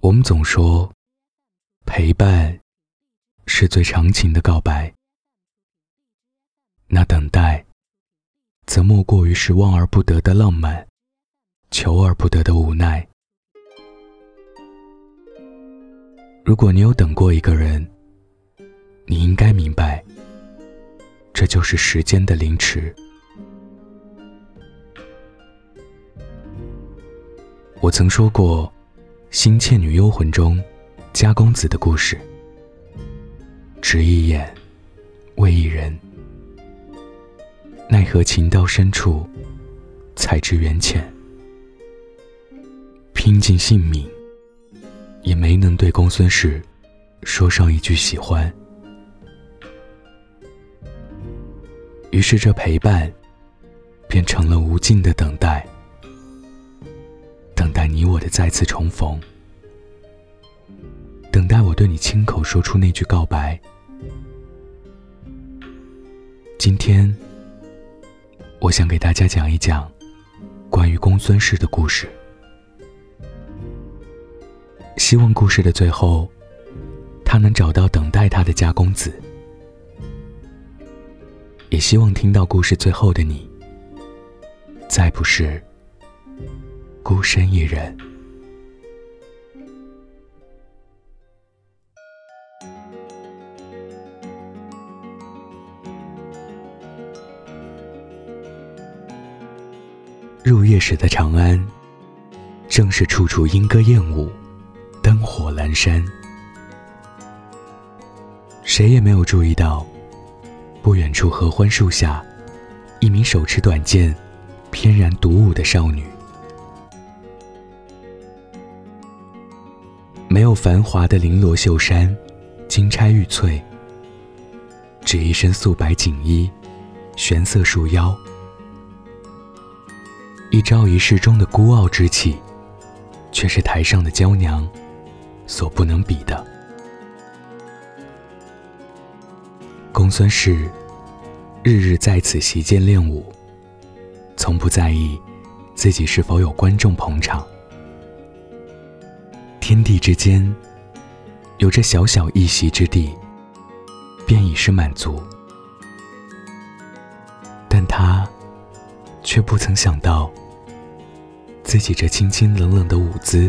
我们总说，陪伴是最长情的告白。那等待，则莫过于是望而不得的浪漫，求而不得的无奈。如果你有等过一个人，你应该明白，这就是时间的凌迟。我曾说过。《新倩女幽魂》中，家公子的故事。只一眼，为一人。奈何情到深处，才知缘浅。拼尽性命，也没能对公孙氏说上一句喜欢。于是，这陪伴变成了无尽的等待。等待你我的再次重逢，等待我对你亲口说出那句告白。今天，我想给大家讲一讲关于公孙氏的故事。希望故事的最后，他能找到等待他的家公子。也希望听到故事最后的你，再不是。孤身一人，入夜时的长安，正是处处莺歌燕舞，灯火阑珊。谁也没有注意到，不远处合欢树下，一名手持短剑、翩然独舞的少女。没有繁华的绫罗绣衫，金钗玉翠，只一身素白锦衣，玄色束腰，一朝一夕中的孤傲之气，却是台上的娇娘所不能比的。公孙氏日日在此席间练武，从不在意自己是否有观众捧场。天地之间，有着小小一席之地，便已是满足。但他却不曾想到，自己这清清冷冷的舞姿，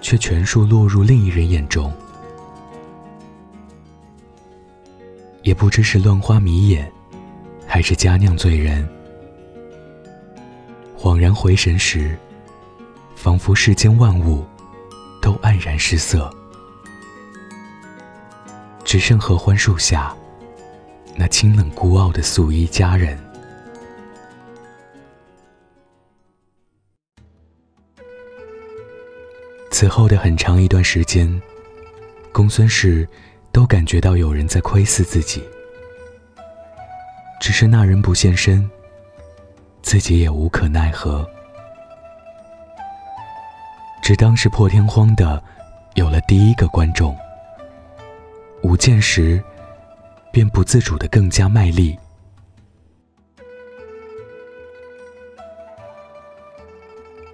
却全数落入另一人眼中。也不知是乱花迷眼，还是佳酿醉人。恍然回神时，仿佛世间万物。都黯然失色，只剩合欢树下那清冷孤傲的素衣佳人。此后的很长一段时间，公孙氏都感觉到有人在窥视自己，只是那人不现身，自己也无可奈何。只当是破天荒的，有了第一个观众。舞剑时，便不自主的更加卖力。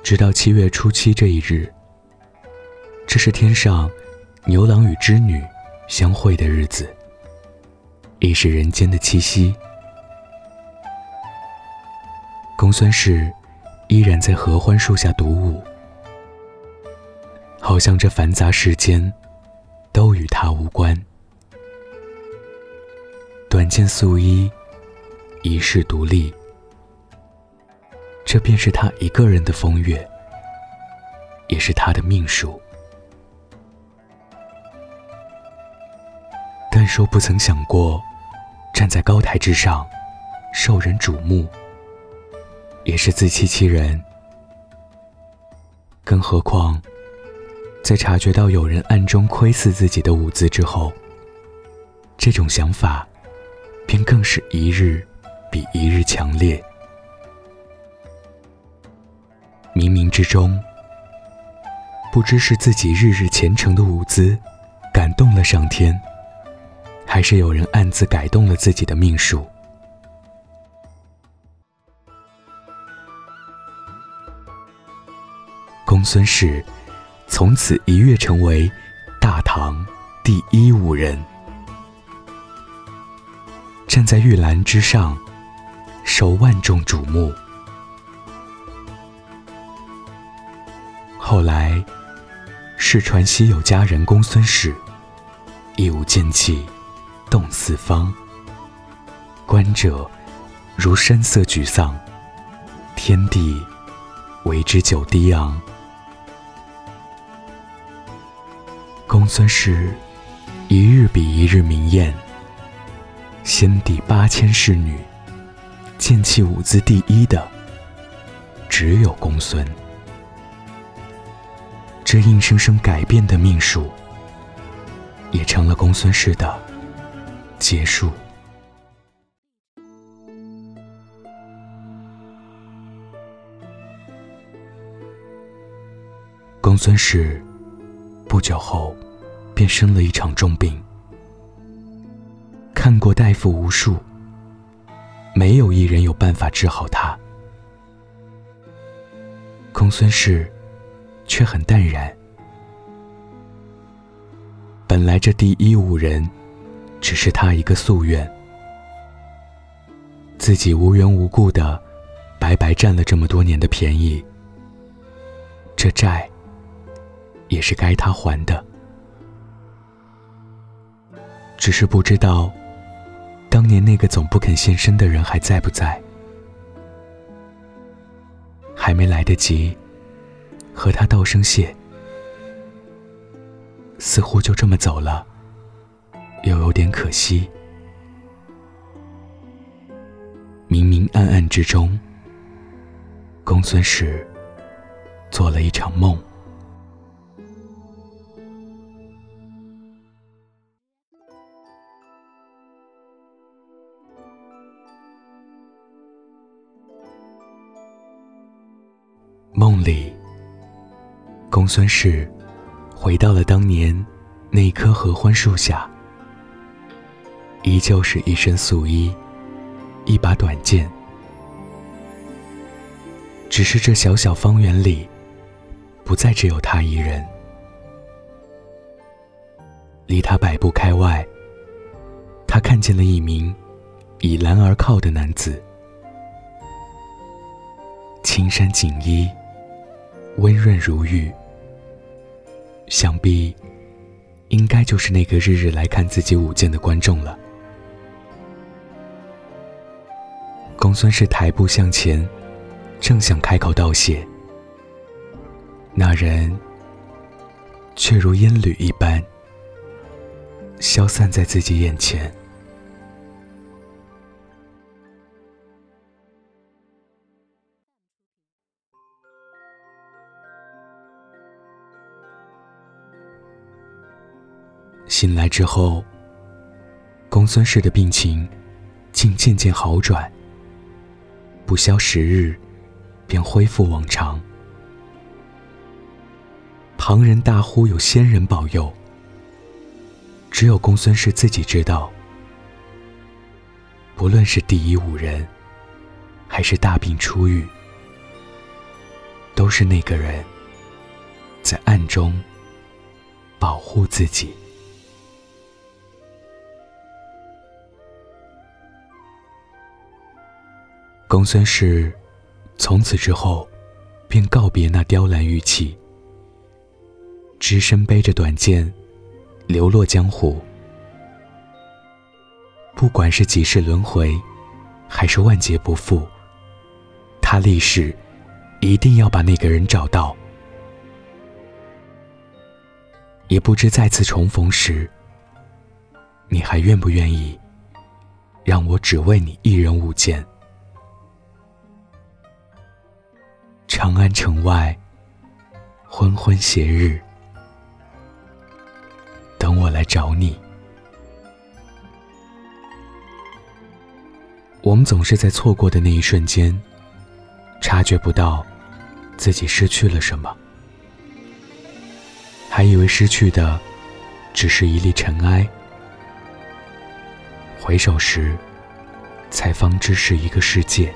直到七月初七这一日，这是天上牛郎与织女相会的日子，亦是人间的七夕。公孙氏依然在合欢树下独舞。好像这繁杂世间，都与他无关。短剑素衣，一世独立，这便是他一个人的风月，也是他的命数。但说不曾想过，站在高台之上，受人瞩目，也是自欺欺人。更何况。在察觉到有人暗中窥视自己的舞姿之后，这种想法便更是一日比一日强烈。冥冥之中，不知是自己日日虔诚的舞姿感动了上天，还是有人暗自改动了自己的命数。公孙氏。从此一跃成为大唐第一武人，站在玉兰之上，受万众瞩目。后来，世传西有佳人公孙氏，一舞剑气，动四方。观者如山色沮丧，天地为之久低昂。公孙氏一日比一日明艳，先帝八千侍女，剑气舞姿第一的只有公孙。这硬生生改变的命数，也成了公孙氏的结束。公孙氏不久后便生了一场重病，看过大夫无数，没有一人有办法治好他。公孙氏却很淡然，本来这第一武人只是他一个夙愿，自己无缘无故的白白占了这么多年的便宜，这债。也是该他还的，只是不知道，当年那个总不肯现身的人还在不在？还没来得及和他道声谢，似乎就这么走了，又有点可惜。明明暗暗之中，公孙氏做了一场梦。梦里，公孙氏回到了当年那棵合欢树下，依旧是一身素衣，一把短剑。只是这小小方圆里，不再只有他一人。离他百步开外，他看见了一名倚栏而靠的男子，青衫锦衣。温润如玉，想必应该就是那个日日来看自己舞剑的观众了。公孙氏抬步向前，正想开口道谢，那人却如烟缕一般消散在自己眼前。醒来之后，公孙氏的病情竟渐渐好转，不消十日，便恢复往常。旁人大呼有仙人保佑，只有公孙氏自己知道，不论是第一五人，还是大病初愈，都是那个人在暗中保护自己。公孙氏从此之后，便告别那雕栏玉砌，只身背着短剑，流落江湖。不管是几世轮回，还是万劫不复，他立誓一定要把那个人找到。也不知再次重逢时，你还愿不愿意让我只为你一人舞剑？长安城外，昏昏斜日，等我来找你。我们总是在错过的那一瞬间，察觉不到自己失去了什么，还以为失去的只是一粒尘埃，回首时，才方知是一个世界。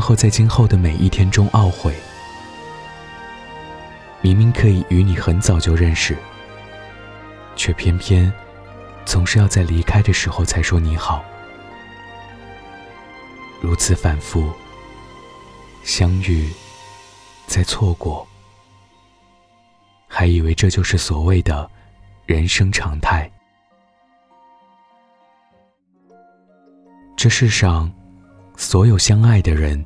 然后在今后的每一天中懊悔，明明可以与你很早就认识，却偏偏总是要在离开的时候才说你好。如此反复，相遇，再错过，还以为这就是所谓的人生常态。这世上，所有相爱的人，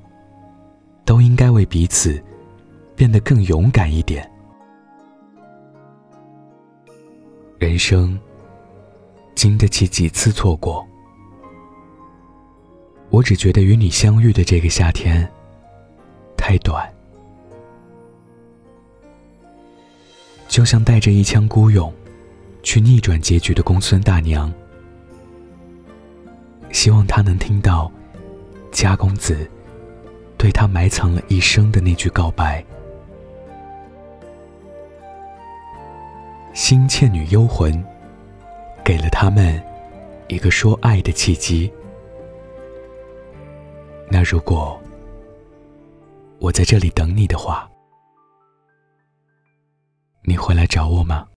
都应该为彼此。变得更勇敢一点。人生经得起几次错过？我只觉得与你相遇的这个夏天太短，就像带着一腔孤勇去逆转结局的公孙大娘。希望他能听到家公子对他埋藏了一生的那句告白。新倩女幽魂，给了他们一个说爱的契机。那如果我在这里等你的话，你会来找我吗？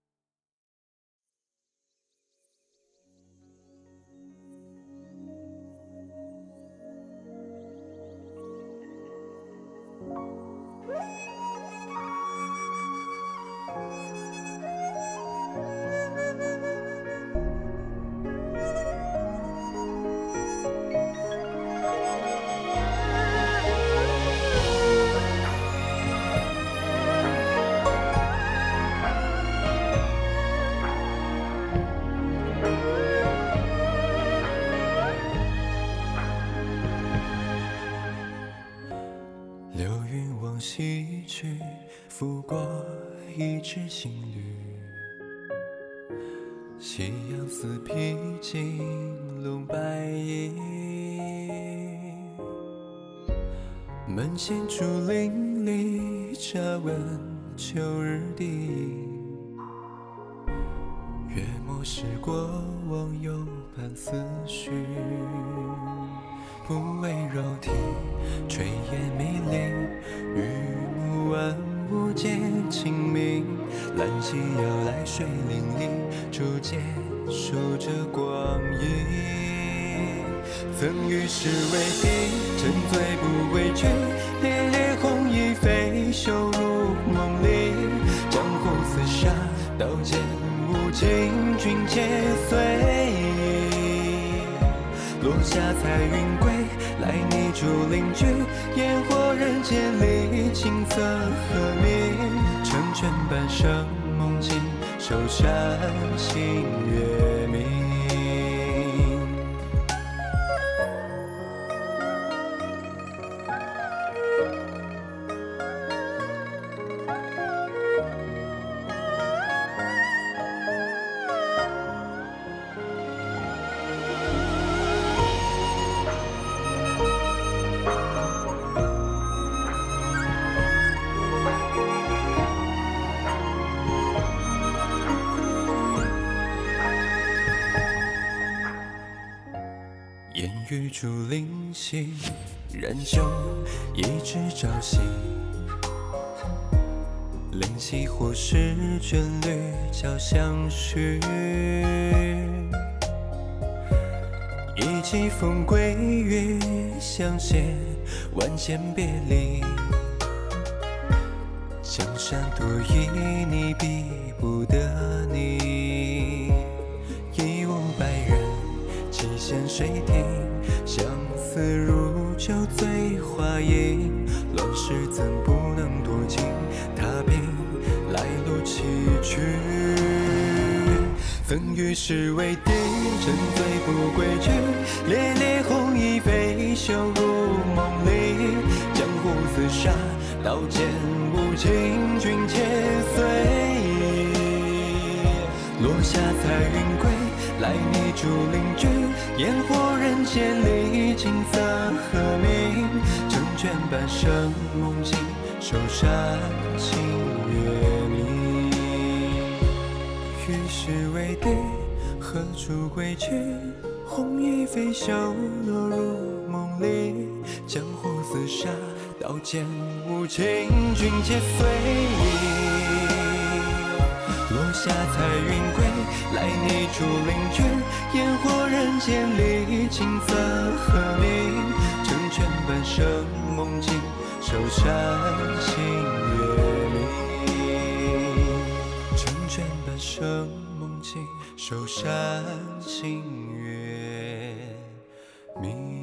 去，拂过一池新绿。夕阳似披金笼白衣，门前竹林里，茶温秋日底。月末时过往，又盼思绪。不为肉体炊烟迷离，雨万物皆清明。兰溪摇来水淋漓，竹节数着光阴。曾与世为敌，沉醉不归去，烈烈红衣飞袖入梦里。江湖厮杀，刀剑无情，君且随意。落下彩云归，来你竹林居，烟火人间里，青色和鸣，成全半生梦境，守山星月明。竹林西，燃酒一枝朝夕。灵犀或是眷侣交相许。一骑风归于相携，万千别离。江山多旖，你比不得你。一无百人，几线水亭。醉花影，乱世怎不能多情？踏平来路崎岖。曾与世为敌，沉醉不归去。烈烈红衣飞袖入梦里，江湖厮杀，刀剑无情，君且随。落下彩云归，来泥竹林居，烟火人间里，景色和鸣，卷半生梦境，守山清月明。与世为敌，何处归去？红衣飞袖落入梦里，江湖厮杀，刀剑无情，君且随意。落。下彩云归，来你竹林卷，烟火人间里，青色和鸣，成全半生梦境，守山星月明。成全半生梦境，守山星月明。